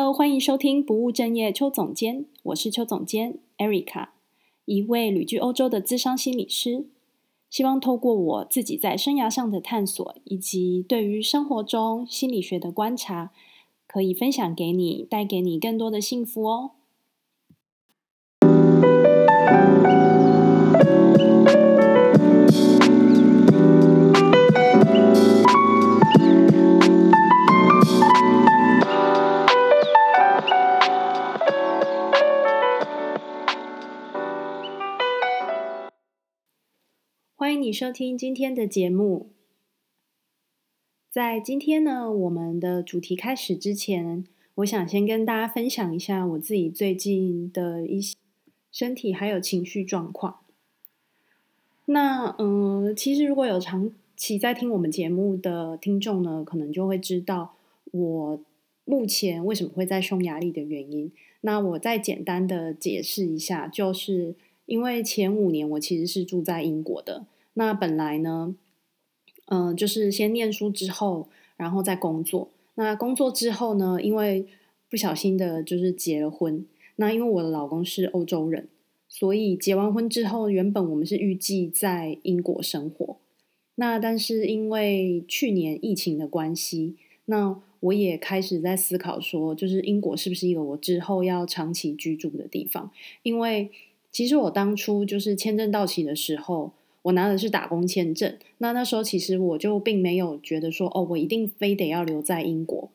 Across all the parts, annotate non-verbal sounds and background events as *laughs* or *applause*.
Hello，欢迎收听不务正业邱总监，我是邱总监 Erica，一位旅居欧洲的资商心理师。希望透过我自己在生涯上的探索，以及对于生活中心理学的观察，可以分享给你，带给你更多的幸福哦。收听今天的节目。在今天呢，我们的主题开始之前，我想先跟大家分享一下我自己最近的一些身体还有情绪状况。那嗯、其实如果有长期在听我们节目的听众呢，可能就会知道我目前为什么会在匈牙利的原因。那我再简单的解释一下，就是因为前五年我其实是住在英国的。那本来呢，嗯、就是先念书之后，然后再工作。那工作之后呢，因为不小心的，就是结了婚。那因为我的老公是欧洲人，所以结完婚之后，原本我们是预计在英国生活。那但是因为去年疫情的关系，那我也开始在思考说，就是英国是不是一个我之后要长期居住的地方？因为其实我当初就是签证到期的时候。我拿的是打工签证，那那时候其实我就并没有觉得说，哦，我一定非得要留在英国，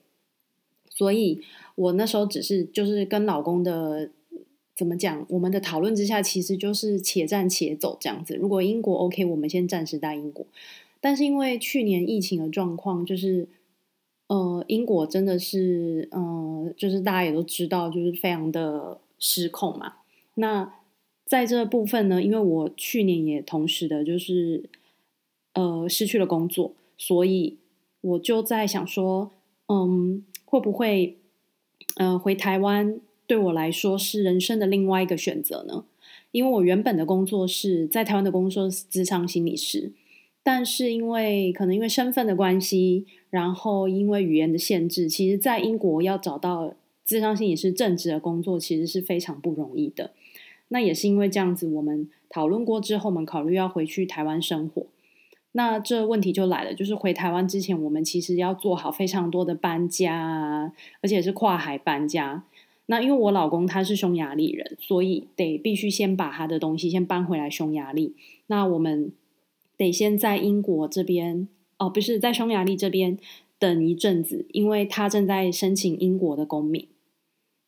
所以我那时候只是就是跟老公的怎么讲，我们的讨论之下，其实就是且战且走这样子。如果英国 OK，我们先暂时待英国。但是因为去年疫情的状况，就是呃，英国真的是呃，就是大家也都知道，就是非常的失控嘛。那在这部分呢，因为我去年也同时的，就是呃失去了工作，所以我就在想说，嗯，会不会呃回台湾对我来说是人生的另外一个选择呢？因为我原本的工作是在台湾的工作是咨商心理师，但是因为可能因为身份的关系，然后因为语言的限制，其实在英国要找到咨商心理师正职的工作，其实是非常不容易的。那也是因为这样子，我们讨论过之后，我们考虑要回去台湾生活。那这问题就来了，就是回台湾之前，我们其实要做好非常多的搬家啊，而且是跨海搬家。那因为我老公他是匈牙利人，所以得必须先把他的东西先搬回来匈牙利。那我们得先在英国这边，哦，不是在匈牙利这边等一阵子，因为他正在申请英国的公民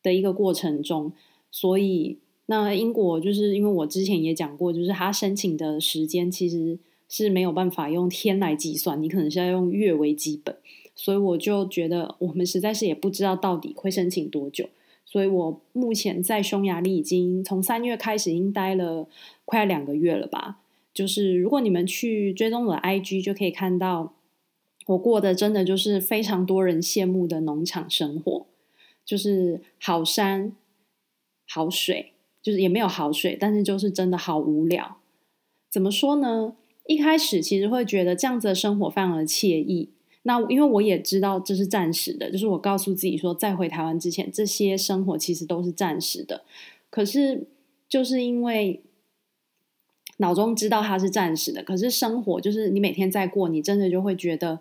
的一个过程中，所以。那英国就是因为我之前也讲过，就是他申请的时间其实是没有办法用天来计算，你可能是要用月为基本，所以我就觉得我们实在是也不知道到底会申请多久，所以我目前在匈牙利已经从三月开始已经待了快两个月了吧。就是如果你们去追踪我的 IG，就可以看到我过的真的就是非常多人羡慕的农场生活，就是好山好水。就是也没有好水，但是就是真的好无聊。怎么说呢？一开始其实会觉得这样子的生活非常的惬意。那因为我也知道这是暂时的，就是我告诉自己说，在回台湾之前，这些生活其实都是暂时的。可是就是因为脑中知道它是暂时的，可是生活就是你每天在过，你真的就会觉得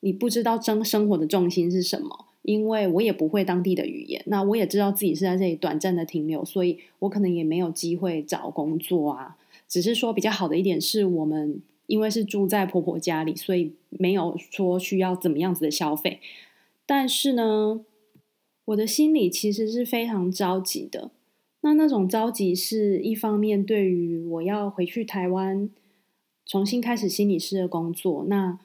你不知道生生活的重心是什么。因为我也不会当地的语言，那我也知道自己是在这里短暂的停留，所以我可能也没有机会找工作啊。只是说比较好的一点是我们因为是住在婆婆家里，所以没有说需要怎么样子的消费。但是呢，我的心里其实是非常着急的。那那种着急是一方面，对于我要回去台湾重新开始心理师的工作，那。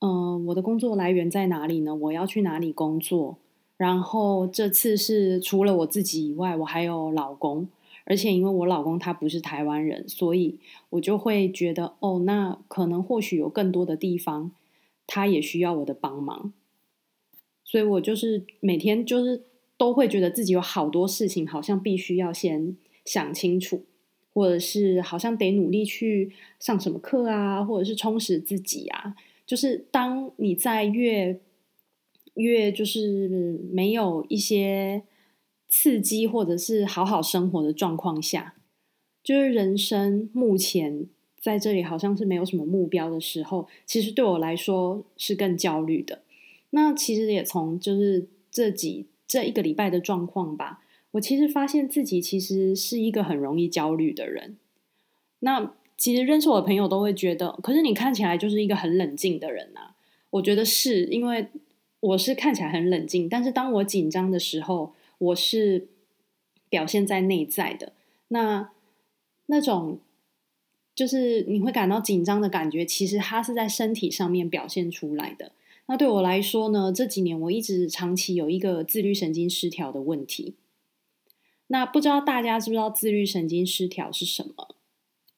嗯、我的工作来源在哪里呢？我要去哪里工作？然后这次是除了我自己以外，我还有老公，而且因为我老公他不是台湾人，所以我就会觉得，哦，那可能或许有更多的地方，他也需要我的帮忙。所以我就是每天就是都会觉得自己有好多事情，好像必须要先想清楚，或者是好像得努力去上什么课啊，或者是充实自己啊。就是当你在越越就是没有一些刺激或者是好好生活的状况下，就是人生目前在这里好像是没有什么目标的时候，其实对我来说是更焦虑的。那其实也从就是这几这一个礼拜的状况吧，我其实发现自己其实是一个很容易焦虑的人。那其实认识我的朋友都会觉得，可是你看起来就是一个很冷静的人啊。我觉得是因为我是看起来很冷静，但是当我紧张的时候，我是表现在内在的。那那种就是你会感到紧张的感觉，其实它是在身体上面表现出来的。那对我来说呢，这几年我一直长期有一个自律神经失调的问题。那不知道大家知不知道自律神经失调是什么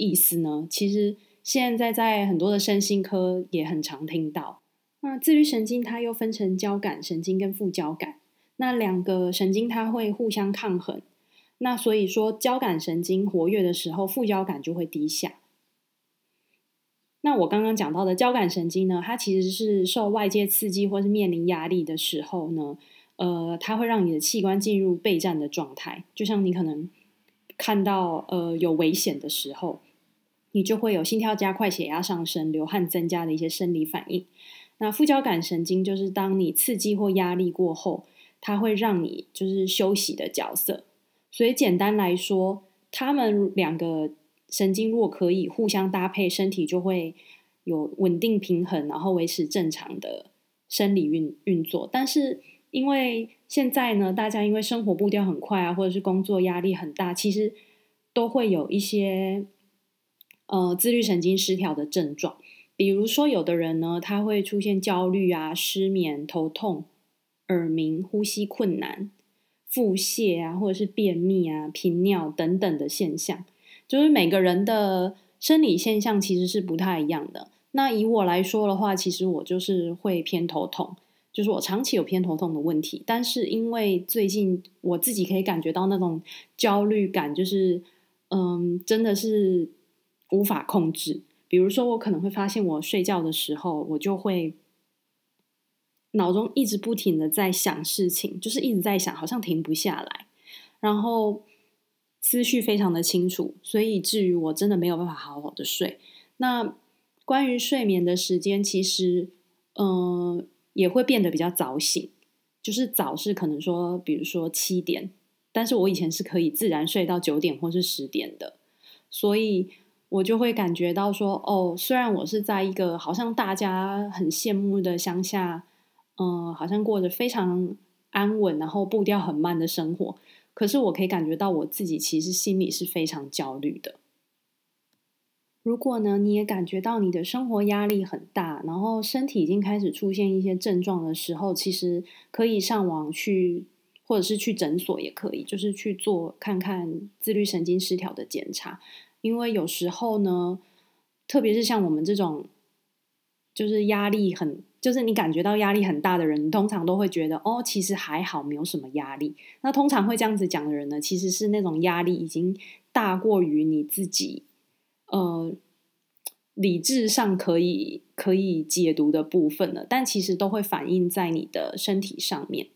意思呢？其实现在在很多的身心科也很常听到。那自律神经它又分成交感神经跟副交感，那两个神经它会互相抗衡。那所以说，交感神经活跃的时候，副交感就会低下。那我刚刚讲到的交感神经呢，它其实是受外界刺激或是面临压力的时候呢，呃，它会让你的器官进入备战的状态。就像你可能看到呃有危险的时候，你就会有心跳加快、血压上升、流汗增加的一些生理反应。那副交感神经就是当你刺激或压力过后，它会让你就是休息的角色。所以简单来说，他们两个。神经若可以互相搭配，身体就会有稳定平衡，然后维持正常的生理运运作。但是因为现在呢，大家因为生活步调很快啊，或者是工作压力很大，其实都会有一些呃自律神经失调的症状。比如说，有的人呢，他会出现焦虑啊、失眠、头痛、耳鸣、呼吸困难、腹泻啊，或者是便秘啊、频尿等等的现象。就是每个人的生理现象其实是不太一样的。那以我来说的话，其实我就是会偏头痛，就是我长期有偏头痛的问题。但是因为最近我自己可以感觉到那种焦虑感，就是嗯，真的是无法控制。比如说，我可能会发现我睡觉的时候，我就会脑中一直不停的在想事情，就是一直在想，好像停不下来，然后。思绪非常的清楚，所以以至于我真的没有办法好好的睡。那关于睡眠的时间，其实嗯、也会变得比较早醒，就是早是可能说，比如说七点，但是我以前是可以自然睡到九点或是十点的，所以我就会感觉到说，哦，虽然我是在一个好像大家很羡慕的乡下，嗯、好像过着非常安稳，然后步调很慢的生活。可是我可以感觉到我自己其实心里是非常焦虑的。如果呢，你也感觉到你的生活压力很大，然后身体已经开始出现一些症状的时候，其实可以上网去，或者是去诊所也可以，就是去做看看自律神经失调的检查。因为有时候呢，特别是像我们这种，就是压力很。就是你感觉到压力很大的人，通常都会觉得哦，其实还好，没有什么压力。那通常会这样子讲的人呢，其实是那种压力已经大过于你自己，呃，理智上可以可以解读的部分了。但其实都会反映在你的身体上面。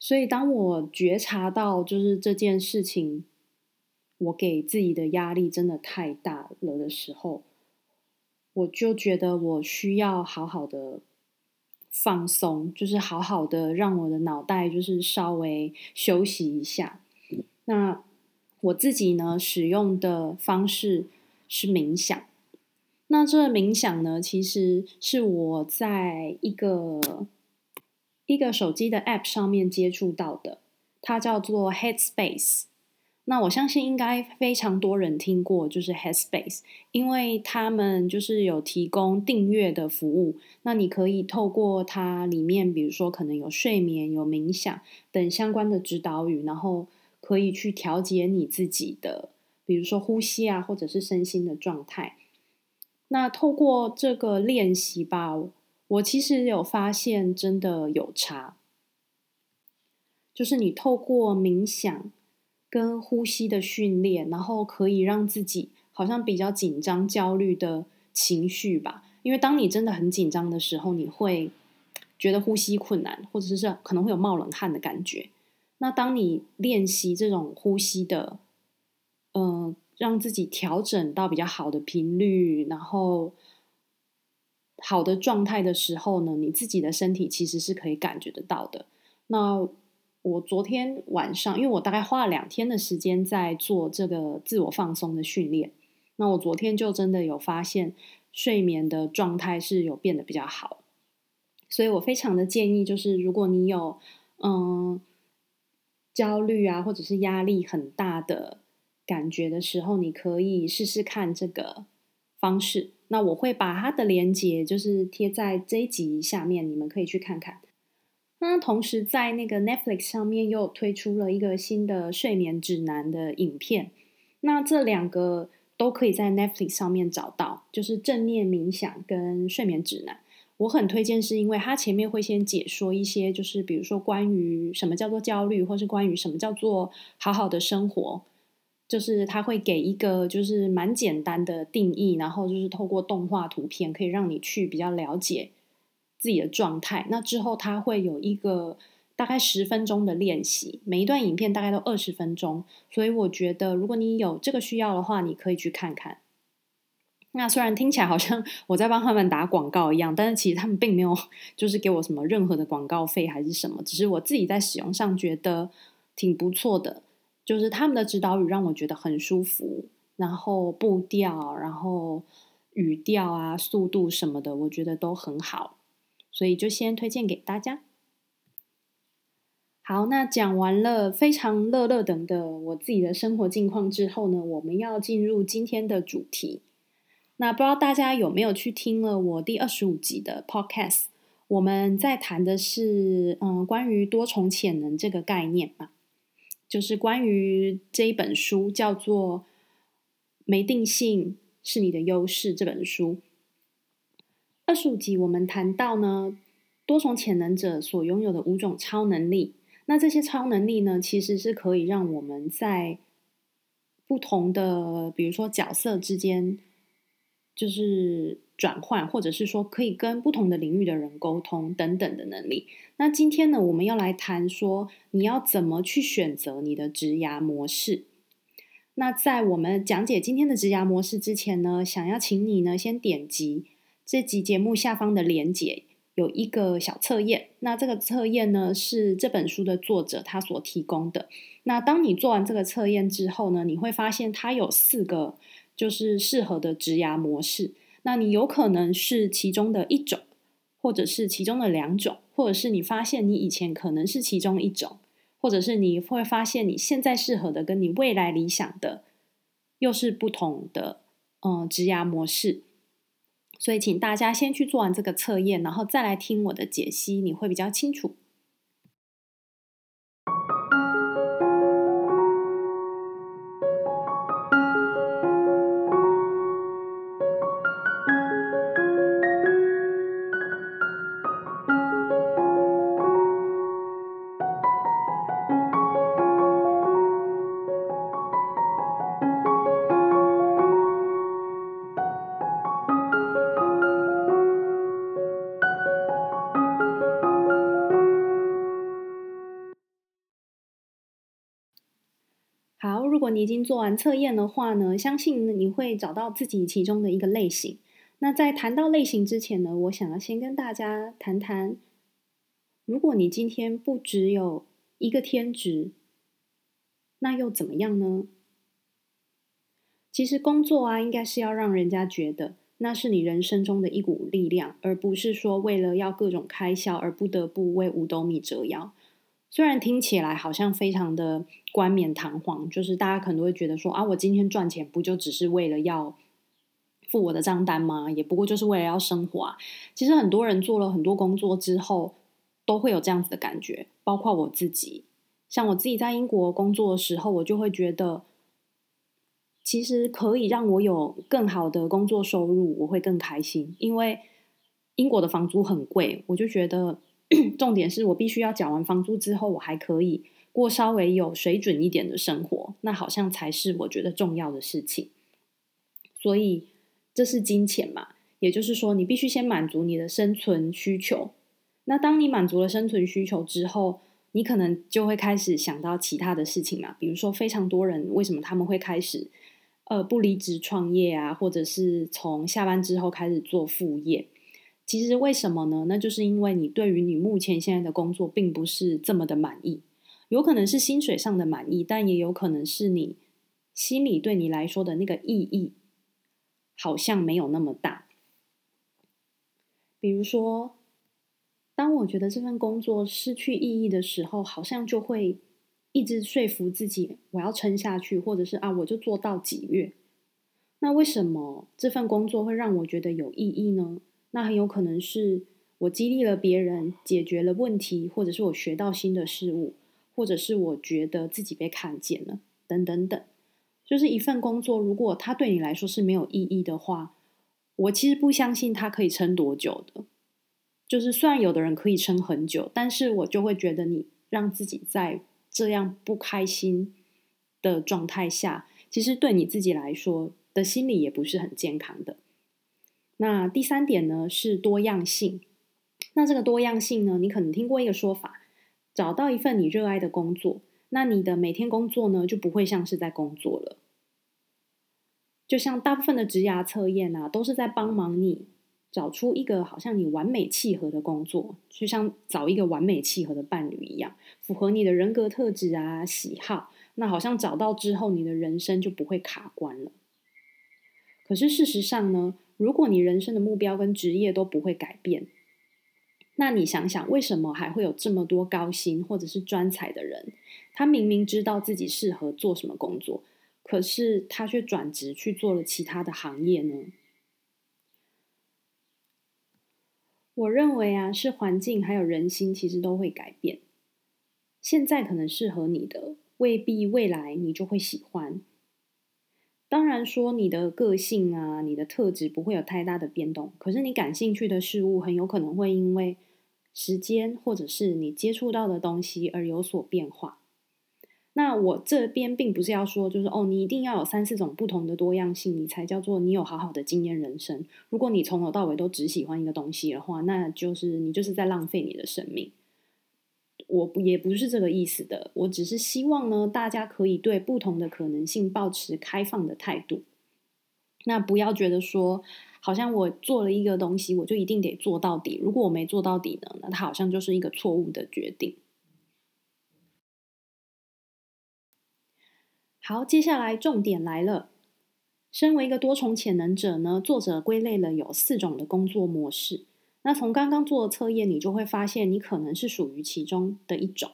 所以当我觉察到就是这件事情，我给自己的压力真的太大了的时候。我就觉得我需要好好的放松，就是好好的让我的脑袋就是稍微休息一下。那我自己呢，使用的方式是冥想。那这个冥想呢，其实是我在一个一个手机的 App 上面接触到的，它叫做 Headspace。那我相信应该非常多人听过，就是 Headspace，因为他们就是有提供订阅的服务。那你可以透过它里面，比如说可能有睡眠、有冥想等相关的指导语，然后可以去调节你自己的，比如说呼吸啊，或者是身心的状态。那透过这个练习吧，我其实有发现真的有差，就是你透过冥想。跟呼吸的训练，然后可以让自己好像比较紧张、焦虑的情绪吧。因为当你真的很紧张的时候，你会觉得呼吸困难，或者是可能会有冒冷汗的感觉。那当你练习这种呼吸的，呃，让自己调整到比较好的频率，然后好的状态的时候呢，你自己的身体其实是可以感觉得到的。那我昨天晚上，因为我大概花了两天的时间在做这个自我放松的训练，那我昨天就真的有发现睡眠的状态是有变得比较好，所以我非常的建议，就是如果你有嗯焦虑啊，或者是压力很大的感觉的时候，你可以试试看这个方式。那我会把它的连接就是贴在这一集下面，你们可以去看看。那同时，在那个 Netflix 上面又推出了一个新的睡眠指南的影片。那这两个都可以在 Netflix 上面找到，就是正念冥想跟睡眠指南。我很推荐，是因为它前面会先解说一些，就是比如说关于什么叫做焦虑，或是关于什么叫做好好的生活，就是它会给一个就是蛮简单的定义，然后就是透过动画图片，可以让你去比较了解。自己的状态，那之后他会有一个大概十分钟的练习，每一段影片大概都二十分钟，所以我觉得如果你有这个需要的话，你可以去看看。那虽然听起来好像 *laughs* 我在帮他们打广告一样，但是其实他们并没有 *laughs* 就是给我什么任何的广告费还是什么，只是我自己在使用上觉得挺不错的，就是他们的指导语让我觉得很舒服，然后步调，然后语调啊、速度什么的，我觉得都很好。所以就先推荐给大家。好，那讲完了非常乐乐等的我自己的生活近况之后呢，我们要进入今天的主题。那不知道大家有没有去听了我第二十五集的 Podcast？我们在谈的是嗯，关于多重潜能这个概念嘛，就是关于这一本书叫做《没定性是你的优势》这本书。二十五集，我们谈到呢，多重潜能者所拥有的五种超能力。那这些超能力呢，其实是可以让我们在不同的，比如说角色之间，就是转换，或者是说可以跟不同的领域的人沟通等等的能力。那今天呢，我们要来谈说，你要怎么去选择你的职涯模式。那在我们讲解今天的职涯模式之前呢，想要请你呢，先点击。这集节目下方的连结有一个小测验，那这个测验呢，是这本书的作者他所提供的。那当你做完这个测验之后呢，你会发现它有四个就是适合的植牙模式。那你有可能是其中的一种，或者是其中的两种，或者是你发现你以前可能是其中一种，或者是你会发现你现在适合的跟你未来理想的又是不同的嗯植牙模式。所以，请大家先去做完这个测验，然后再来听我的解析，你会比较清楚。你已经做完测验的话呢，相信你会找到自己其中的一个类型。那在谈到类型之前呢，我想要先跟大家谈谈，如果你今天不只有一个天职，那又怎么样呢？其实工作啊，应该是要让人家觉得那是你人生中的一股力量，而不是说为了要各种开销而不得不为五斗米折腰。虽然听起来好像非常的冠冕堂皇，就是大家可能都会觉得说啊，我今天赚钱不就只是为了要付我的账单吗？也不过就是为了要生活啊。其实很多人做了很多工作之后，都会有这样子的感觉，包括我自己。像我自己在英国工作的时候，我就会觉得，其实可以让我有更好的工作收入，我会更开心。因为英国的房租很贵，我就觉得。*clears throat* 重点是我必须要缴完房租之后，我还可以过稍微有水准一点的生活，那好像才是我觉得重要的事情。所以这是金钱嘛，也就是说，你必须先满足你的生存需求，那当你满足了生存需求之后，你可能就会开始想到其他的事情嘛，比如说非常多人为什么他们会开始呃不离职创业啊，或者是从下班之后开始做副业。其实为什么呢？那就是因为你对于你目前现在的工作并不是这么的满意，有可能是薪水上的满意，但也有可能是你心里对你来说的那个意义好像没有那么大。比如说。当我觉得这份工作失去意义的时候，好像就会一直说服自己，我要撑下去，或者是啊，我就做到几月。那为什么这份工作会让我觉得有意义呢？那很有可能是我激励了别人，解决了问题，或者是我学到新的事物，或者是我觉得自己被看见了，等等等。就是一份工作，如果它对你来说是没有意义的话，我其实不相信它可以撑多久的。就是虽然有的人可以撑很久，但是我就会觉得你让自己在这样不开心的状态下，其实对你自己来说的心理也不是很健康的。那第三点呢，是多样性。那这个多样性呢，你可能听过一个说法，找到一份你热爱的工作，那你的每天工作呢，就不会像是在工作了。就像大部分的职涯测验啊，都是在帮忙你。找出一个好像你完美契合的工作，就像找一个完美契合的伴侣一样，符合你的人格特质啊、喜好。那好像找到之后，你的人生就不会卡关了。可是事实上呢，如果你人生的目标跟职业都不会改变，那你想想，为什么还会有这么多高薪或者是专才的人？他明明知道自己适合做什么工作，可是他却转职去做了其他的行业呢？我认为啊，是环境还有人心，其实都会改变。现在可能适合你的，未必未来你就会喜欢。当然说你的个性啊，你的特质不会有太大的变动，可是你感兴趣的事物，很有可能会因为时间或者是你接触到的东西而有所变化。那我这边并不是要说，就是哦，你一定要有三四种不同的多样性，你才叫做你有好好的经验人生。如果你从头到尾都只喜欢一个东西的话，那就是你就是在浪费你的生命。我也不是这个意思的，我只是希望呢，大家可以对不同的可能性保持开放的态度。那不要觉得说，好像我做了一个东西，我就一定得做到底。如果我没做到底呢，那它好像就是一个错误的决定。好，接下来重点来了。身为一个多重潜能者呢，作者归类了有四种的工作模式。那从刚刚做的测验，你就会发现你可能是属于其中的一种。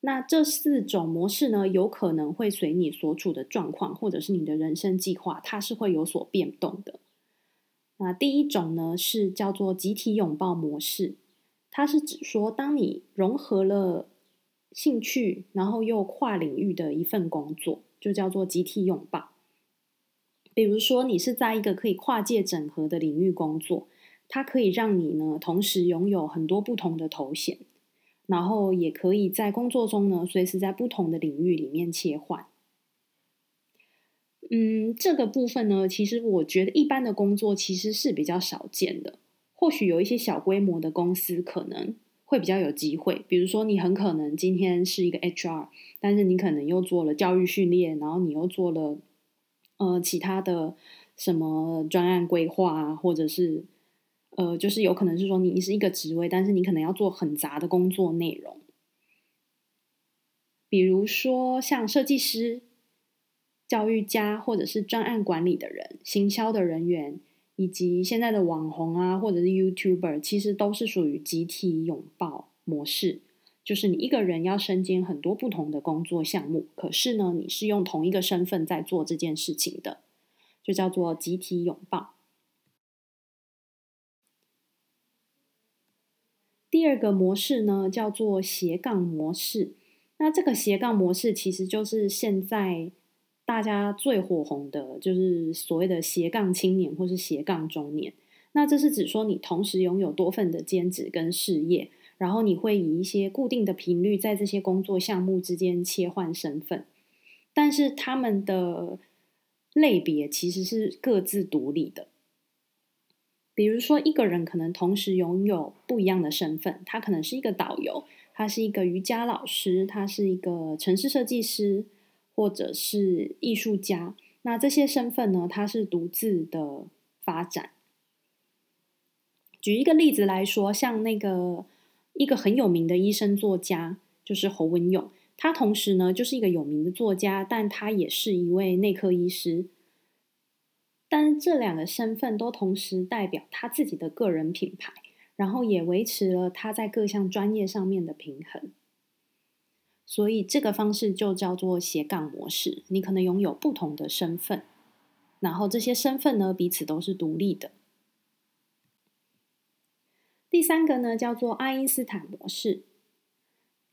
那这四种模式呢，有可能会随你所处的状况，或者是你的人生计划，它是会有所变动的。那第一种呢，是叫做集体拥抱模式，它是指说，当你融合了。兴趣，然后又跨领域的一份工作，就叫做集体拥抱。比如说，你是在一个可以跨界整合的领域工作，它可以让你呢同时拥有很多不同的头衔，然后也可以在工作中呢随时在不同的领域里面切换。嗯，这个部分呢，其实我觉得一般的工作其实是比较少见的，或许有一些小规模的公司可能。会比较有机会，比如说你很可能今天是一个 HR，但是你可能又做了教育训练，然后你又做了呃其他的什么专案规划啊，或者是呃就是有可能是说你是一个职位，但是你可能要做很杂的工作内容，比如说像设计师、教育家，或者是专案管理的人、行销的人员。以及现在的网红啊，或者是 YouTuber，其实都是属于集体拥抱模式，就是你一个人要身兼很多不同的工作项目，可是呢，你是用同一个身份在做这件事情的，就叫做集体拥抱。第二个模式呢，叫做斜杠模式。那这个斜杠模式其实就是现在。大家最火红的就是所谓的斜杠青年或是斜杠中年。那这是指说你同时拥有多份的兼职跟事业，然后你会以一些固定的频率在这些工作项目之间切换身份，但是他们的类别其实是各自独立的。比如说，一个人可能同时拥有不一样的身份，他可能是一个导游，他是一个瑜伽老师，他是一个城市设计师，或者是艺术家。那这些身份呢，他是独自的发展。举一个例子来说，像那个一个很有名的医生作家，就是侯文勇，他同时呢就是一个有名的作家，但他也是一位内科医师。但这两个身份都同时代表他自己的个人品牌，然后也维持了他在各项专业上面的平衡。所以这个方式就叫做斜杠模式。你可能拥有不同的身份，然后这些身份呢彼此都是独立的。第三个呢叫做爱因斯坦模式。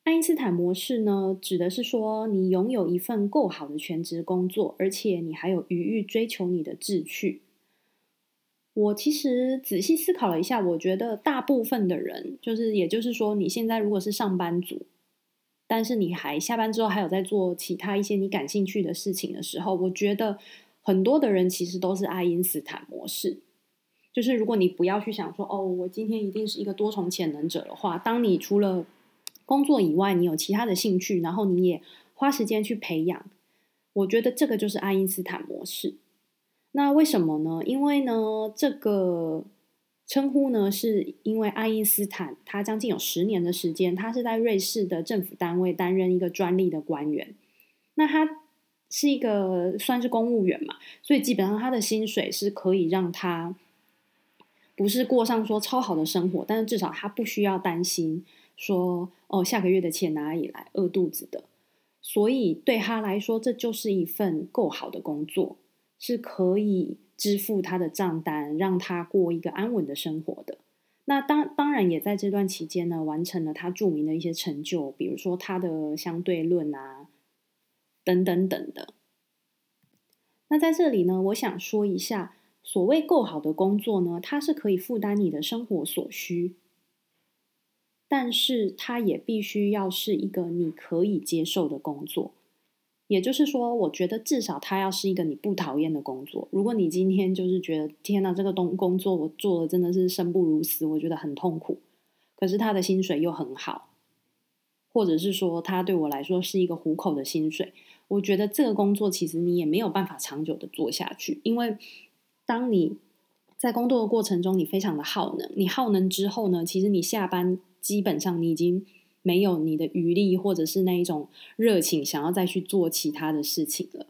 爱因斯坦模式呢，指的是说你拥有一份够好的全职工作，而且你还有余欲追求你的志趣。我其实仔细思考了一下，我觉得大部分的人，就是也就是说，你现在如果是上班族，但是你还下班之后还有在做其他一些你感兴趣的事情的时候，我觉得很多的人其实都是爱因斯坦模式。就是如果你不要去想说，哦，我今天一定是一个多重潜能者的话，当你除了工作以外，你有其他的兴趣，然后你也花时间去培养。我觉得这个就是爱因斯坦模式。那为什么呢？因为呢，这个称呼呢，是因为爱因斯坦他将近有十年的时间，他是在瑞士的政府单位担任一个专利的官员。那他是一个算是公务员嘛，所以基本上他的薪水是可以让他不是过上说超好的生活，但是至少他不需要担心。说哦，下个月的钱哪里来？饿肚子的，所以对他来说，这就是一份够好的工作，是可以支付他的账单，让他过一个安稳的生活的。那当当然也在这段期间呢，完成了他著名的一些成就，比如说他的相对论啊，等等等的。那在这里呢，我想说一下，所谓够好的工作呢，它是可以负担你的生活所需。但是它也必须要是一个你可以接受的工作，也就是说，我觉得至少它要是一个你不讨厌的工作。如果你今天就是觉得天哪，这个东工作我做的真的是生不如死，我觉得很痛苦，可是他的薪水又很好，或者是说他对我来说是一个糊口的薪水，我觉得这个工作其实你也没有办法长久的做下去，因为当你在工作的过程中，你非常的耗能，你耗能之后呢，其实你下班。基本上你已经没有你的余力，或者是那一种热情，想要再去做其他的事情了。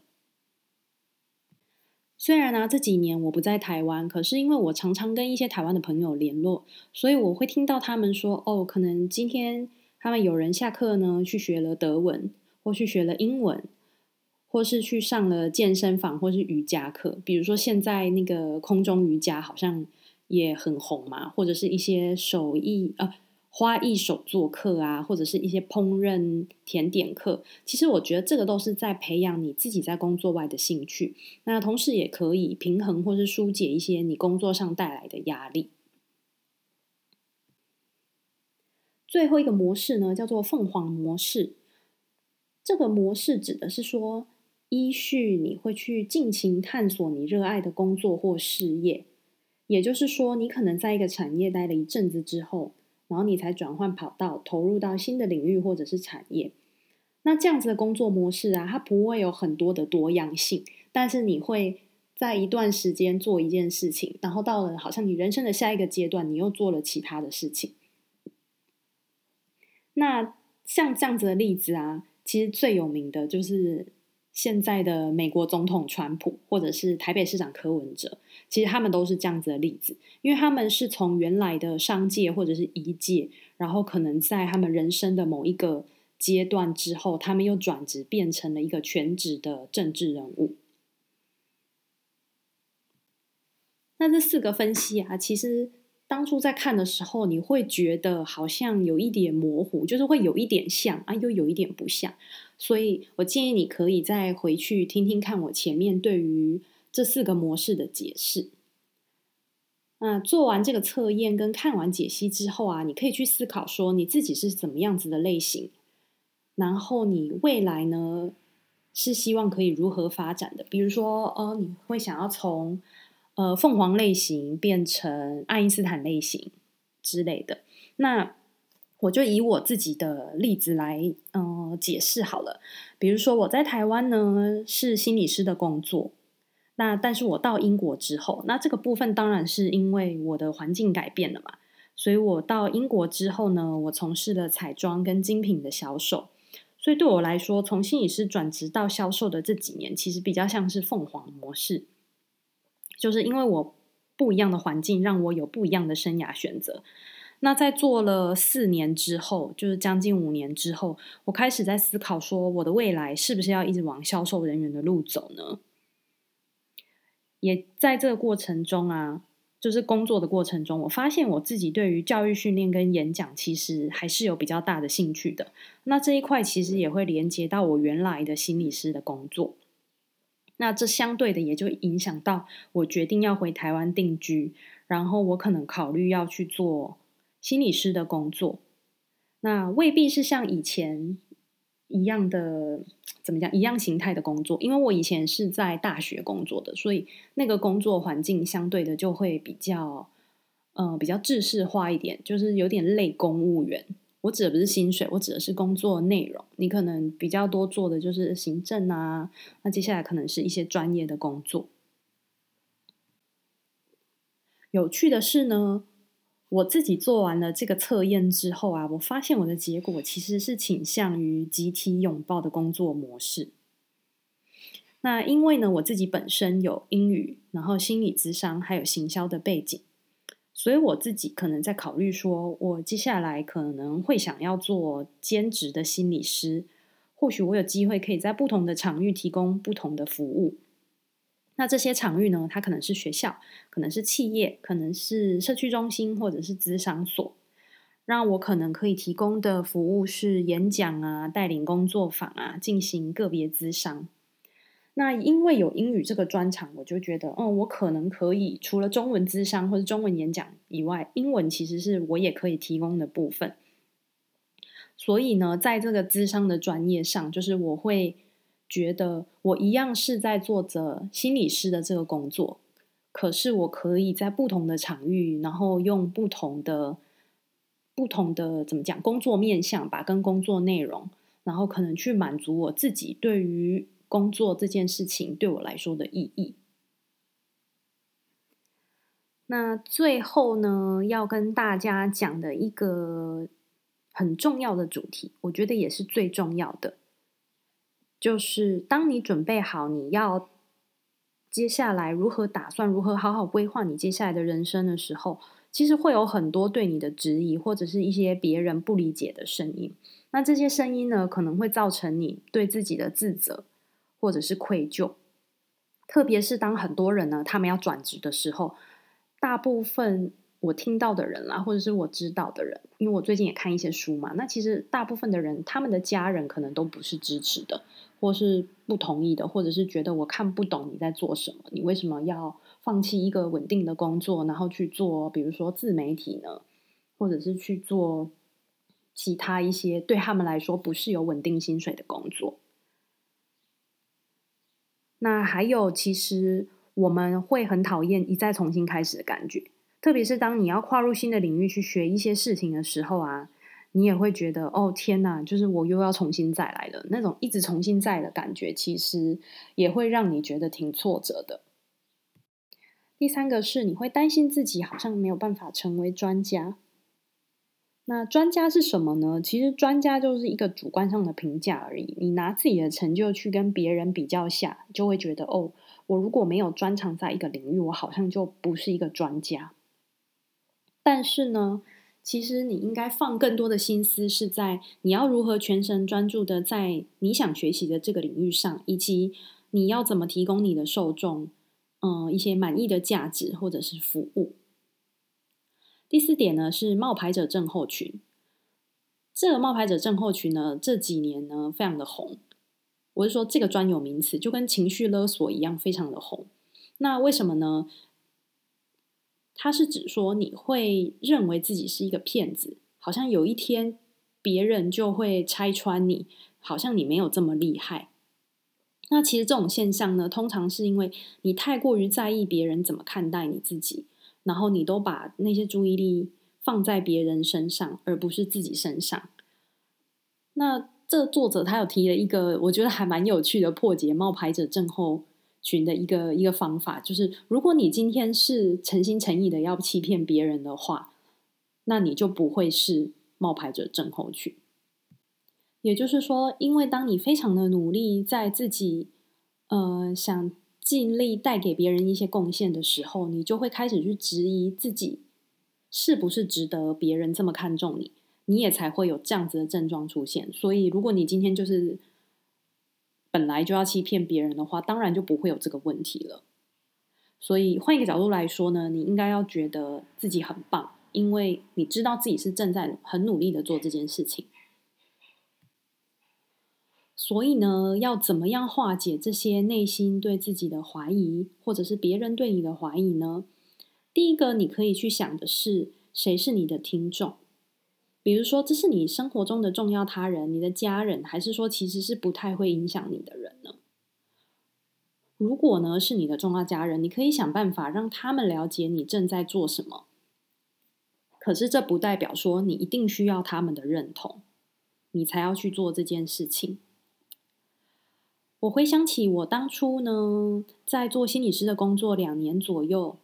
虽然呢、这几年我不在台湾，可是因为我常常跟一些台湾的朋友联络，所以我会听到他们说：“哦，可能今天他们有人下课呢，去学了德文，或去学了英文，或是去上了健身房，或是瑜伽课。比如说现在那个空中瑜伽好像也很红嘛，或者是一些手艺啊。”花艺手作课啊，或者是一些烹饪甜点课，其实我觉得这个都是在培养你自己在工作外的兴趣。那同时也可以平衡或是疏解一些你工作上带来的压力。最后一个模式呢，叫做凤凰模式。这个模式指的是说，依序你会去尽情探索你热爱的工作或事业，也就是说，你可能在一个产业待了一阵子之后。然后你才转换跑道，投入到新的领域或者是产业。那这样子的工作模式啊，它不会有很多的多样性，但是你会在一段时间做一件事情，然后到了好像你人生的下一个阶段，你又做了其他的事情。那像这样子的例子啊，其实最有名的就是。现在的美国总统川普，或者是台北市长柯文哲，其实他们都是这样子的例子，因为他们是从原来的商界或者是医界，然后可能在他们人生的某一个阶段之后，他们又转职变成了一个全职的政治人物。那这四个分析啊，其实当初在看的时候，你会觉得好像有一点模糊，就是会有一点像啊，又有一点不像。所以我建议你可以再回去听听看我前面对于这四个模式的解释。那做完这个测验跟看完解析之后啊，你可以去思考说你自己是怎么样子的类型，然后你未来呢是希望可以如何发展的？比如说，呃，你会想要从呃凤凰类型变成爱因斯坦类型之类的。那我就以我自己的例子来嗯、解释好了。比如说我在台湾呢是心理师的工作，那但是我到英国之后，那这个部分当然是因为我的环境改变了嘛。所以我到英国之后呢，我从事了彩妆跟精品的销售。所以对我来说，从心理师转职到销售的这几年，其实比较像是凤凰模式，就是因为我不一样的环境，让我有不一样的生涯选择。那在做了四年之后，就是将近五年之后，我开始在思考说，我的未来是不是要一直往销售人员的路走呢？也在这个过程中啊。就是工作的过程中，我发现我自己对于教育训练跟演讲，其实还是有比较大的兴趣的。那这一块其实也会连接到我原来的心理师的工作。那这相对的也就影响到我决定要回台湾定居，然后我可能考虑要去做心理师的工作。那未必是像以前。一样的怎么讲？一样形态的工作，因为我以前是在大学工作的，所以那个工作环境相对的就会比较，呃，比较制式化一点，就是有点类公务员。我指的不是薪水，我指的是工作内容。你可能比较多做的就是行政啊，那接下来可能是一些专业的工作。有趣的是呢。我自己做完了这个测验之后啊，我发现我的结果其实是倾向于集体拥抱的工作模式。那因为呢，我自己本身有英语，然后心理咨商还有行销的背景，所以我自己可能在考虑说，我接下来可能会想要做兼职的心理师，或许我有机会可以在不同的场域提供不同的服务。那这些场域呢，它可能是学校，可能是企业，可能是社区中心，或者是咨商所。让我可能可以提供的服务是演讲啊，带领工作坊啊，进行个别咨商。那因为有英语这个专长，我就觉得，嗯，我可能可以除了中文智商或者中文演讲以外，英文其实是我也可以提供的部分。所以呢，在这个智商的专业上，就是我会。觉得我一样是在做着心理师的这个工作，可是我可以在不同的场域，然后用不同的、不同的怎么讲工作面向吧，跟工作内容，然后可能去满足我自己对于工作这件事情对我来说的意义。那最后呢，要跟大家讲的一个很重要的主题，我觉得也是最重要的。就是当你准备好你要接下来如何打算，如何好好规划你接下来的人生的时候，其实会有很多对你的质疑，或者是一些别人不理解的声音。那这些声音呢，可能会造成你对自己的自责，或者是愧疚。特别是当很多人呢，他们要转职的时候，大部分我听到的人啦，或者是我知道的人，因为我最近也看一些书嘛，那其实大部分的人，他们的家人可能都不是支持的。或是不同意的，或者是觉得我看不懂你在做什么，你为什么要放弃一个稳定的工作，然后去做，比如说自媒体呢？或者是去做其他一些对他们来说不是有稳定薪水的工作？那还有，其实我们会很讨厌一再重新开始的感觉，特别是当你要跨入新的领域去学一些事情的时候啊。你也会觉得哦，天哪，就是我又要重新再来了，那种一直重新再的感觉，其实也会让你觉得挺挫折的。第三个是你会担心自己好像没有办法成为专家。那专家是什么呢？其实专家就是一个主观上的评价而已。你拿自己的成就去跟别人比较下，就会觉得哦，我如果没有专长在一个领域，我好像就不是一个专家。但是呢，其实你应该放更多的心思是在你要如何全神专注的在你想学习的这个领域上，以及你要怎么提供你的受众，嗯，一些满意的价值或者是服务。第四点呢是冒牌者症候群，这个冒牌者症候群呢这几年呢非常的红，我是说这个专有名词就跟情绪勒索一样非常的红。那为什么呢？他是指说，你会认为自己是一个骗子，好像有一天别人就会拆穿你，好像你没有这么厉害。那其实这种现象呢，通常是因为你太过于在意别人怎么看待你自己，然后你都把那些注意力放在别人身上，而不是自己身上。那这作者他有提了一个我觉得还蛮有趣的破解冒牌者症候群的一个一个方法，就是如果你今天是诚心诚意的要欺骗别人的话，那你就不会是冒牌者症候群。也就是说，因为当你非常的努力，在自己呃想尽力带给别人一些贡献的时候，你就会开始去质疑自己是不是值得别人这么看重你，你也才会有这样子的症状出现。所以，如果你今天就是本来就要欺骗别人的话，当然就不会有这个问题了。所以，换一个角度来说呢，你应该要觉得自己很棒，因为你知道自己是正在很努力的做这件事情。所以呢，要怎么样化解这些内心对自己的怀疑，或者是别人对你的怀疑呢？第一个，你可以去想的是，谁是你的听众？比如说，这是你生活中的重要他人，你的家人，还是说其实是不太会影响你的人呢？如果呢，是你的重要家人，你可以想办法让他们了解你正在做什么。可是这不代表说你一定需要他们的认同，你才要去做这件事情。我回想起我当初呢，在做心理师的工作两年左右，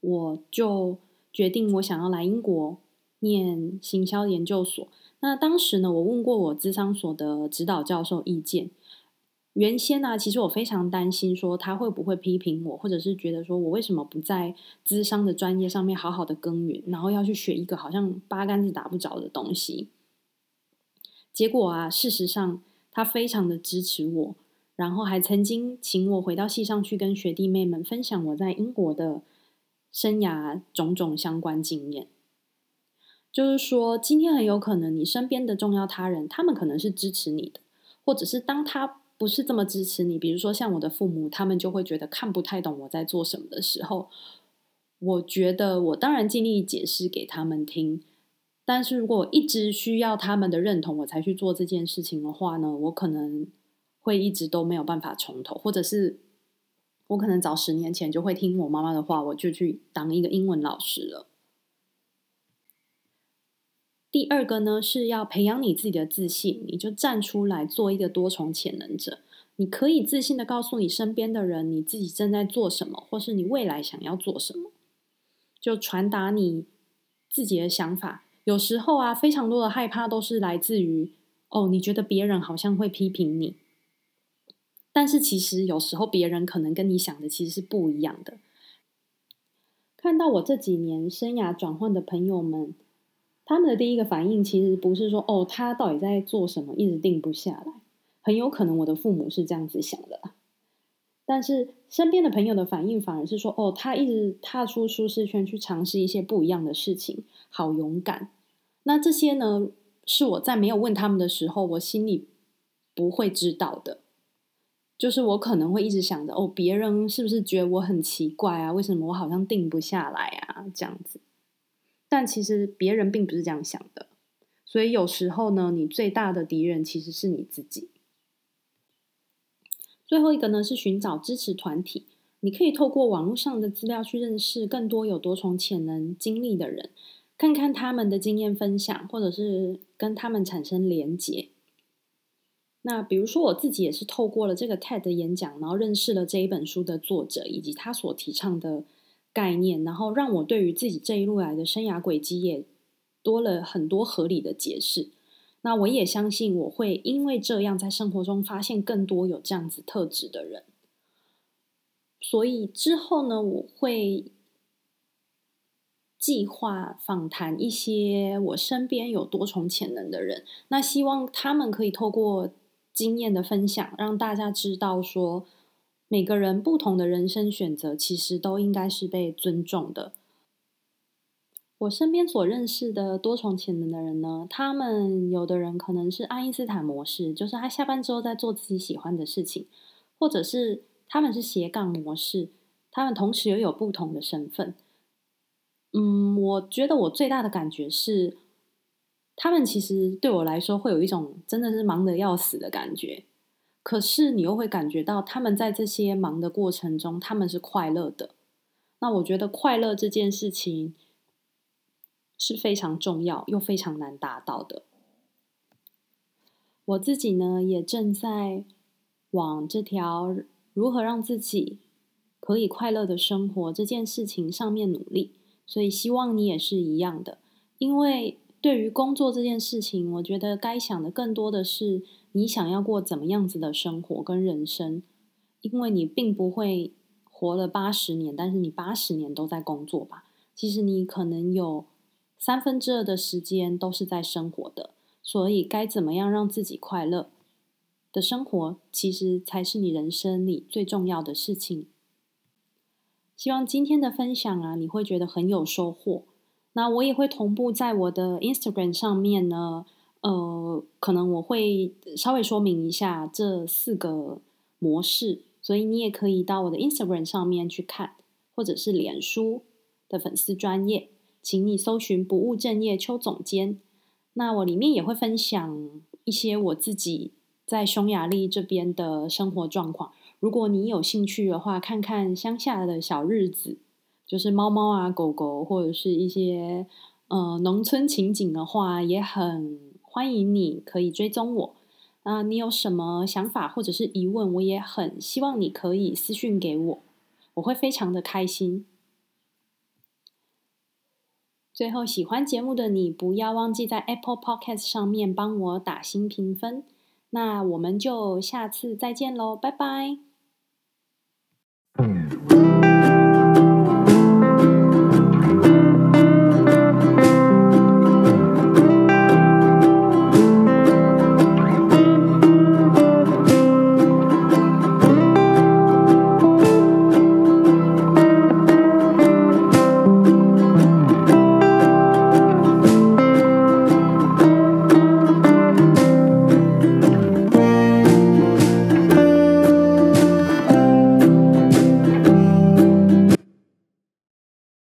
我就决定我想要来英国念行销研究所。那当时呢，我问过我咨商所的指导教授意见。原先呢，其实我非常担心说他会不会批评我，或者是觉得说我为什么不在咨商的专业上面好好的耕耘，然后要去学一个好像八竿子打不着的东西。结果啊，事实上。他非常的支持我，然后还曾经请我回到戏上去跟学弟妹们分享我在英国的生涯种种相关经验。就是说，今天很有可能你身边的重要他人，他们可能是支持你的，或者是当他不是这么支持你，比如说像我的父母，他们就会觉得看不太懂我在做什么的时候，我觉得我当然尽力解释给他们听。但是如果一直需要他们的认同，我才去做这件事情的话呢，我可能会一直都没有办法从头，或者是我可能早十年前就会听我妈妈的话，我就去当一个英文老师了。第二个呢，是要培养你自己的自信，你就站出来做一个多重潜能者，你可以自信的告诉你身边的人，你自己正在做什么，或是你未来想要做什么，就传达你自己的想法。有时候啊，非常多的害怕都是来自于哦，你觉得别人好像会批评你，但是其实有时候别人可能跟你想的其实是不一样的。看到我这几年生涯转换的朋友们，他们的第一个反应其实不是说哦，他到底在做什么，一直定不下来。很有可能我的父母是这样子想的，但是身边的朋友的反应反而是说哦，他一直踏出舒适圈去尝试一些不一样的事情，好勇敢。那这些呢，是我在没有问他们的时候，我心里不会知道的。就是我可能会一直想着，哦，别人是不是觉得我很奇怪啊？为什么我好像定不下来啊？这样子。但其实别人并不是这样想的。所以有时候呢，你最大的敌人其实是你自己。最后一个呢，是寻找支持团体。你可以透过网络上的资料去认识更多有多重潜能经历的人。看看他们的经验分享，或者是跟他们产生连结。那比如说我自己也是透过了这个 TED 演讲，然后认识了这一本书的作者以及他所提倡的概念，然后让我对于自己这一路来的生涯轨迹也多了很多合理的解释。那我也相信我会因为这样在生活中发现更多有这样子特质的人。所以之后呢，我会。计划访谈一些我身边有多重潜能的人，那希望他们可以透过经验的分享，让大家知道说，每个人不同的人生选择其实都应该是被尊重的。我身边所认识的多重潜能的人呢，他们有的人可能是爱因斯坦模式，就是他下班之后在做自己喜欢的事情，或者是他们是斜杠模式，他们同时又有不同的身份。嗯，我觉得我最大的感觉是，他们其实对我来说会有一种真的是忙得要死的感觉。可是你又会感觉到他们在这些忙的过程中，他们是快乐的。那我觉得快乐这件事情是非常重要又非常难达到的。我自己呢，也正在往这条如何让自己可以快乐的生活这件事情上面努力，所以希望你也是一样的。因为对于工作这件事情，我觉得该想的更多的是你想要过怎么样子的生活跟人生，因为你并不会活了八十年，但是你八十年都在工作吧？其实你可能有三分之二的时间都是在生活的。所以，该怎么样让自己快乐的生活，其实才是你人生里最重要的事情。希望今天的分享啊，你会觉得很有收获。那我也会同步在我的 Instagram 上面呢，呃，可能我会稍微说明一下这四个模式，所以你也可以到我的 Instagram 上面去看，或者是脸书的粉丝专页，请你搜寻不务正业邱总监。那我里面也会分享一些我自己在匈牙利这边的生活状况。如果你有兴趣的话，看看乡下的小日子，就是猫猫啊、狗狗，或者是一些呃农村情景的话，也很欢迎你可以追踪我。啊，你有什么想法或者是疑问，我也很希望你可以私讯给我，我会非常的开心。最后，喜欢节目的你，不要忘记在 Apple Podcast 上面帮我打新评分。那我们就下次再见喽，拜拜。嗯。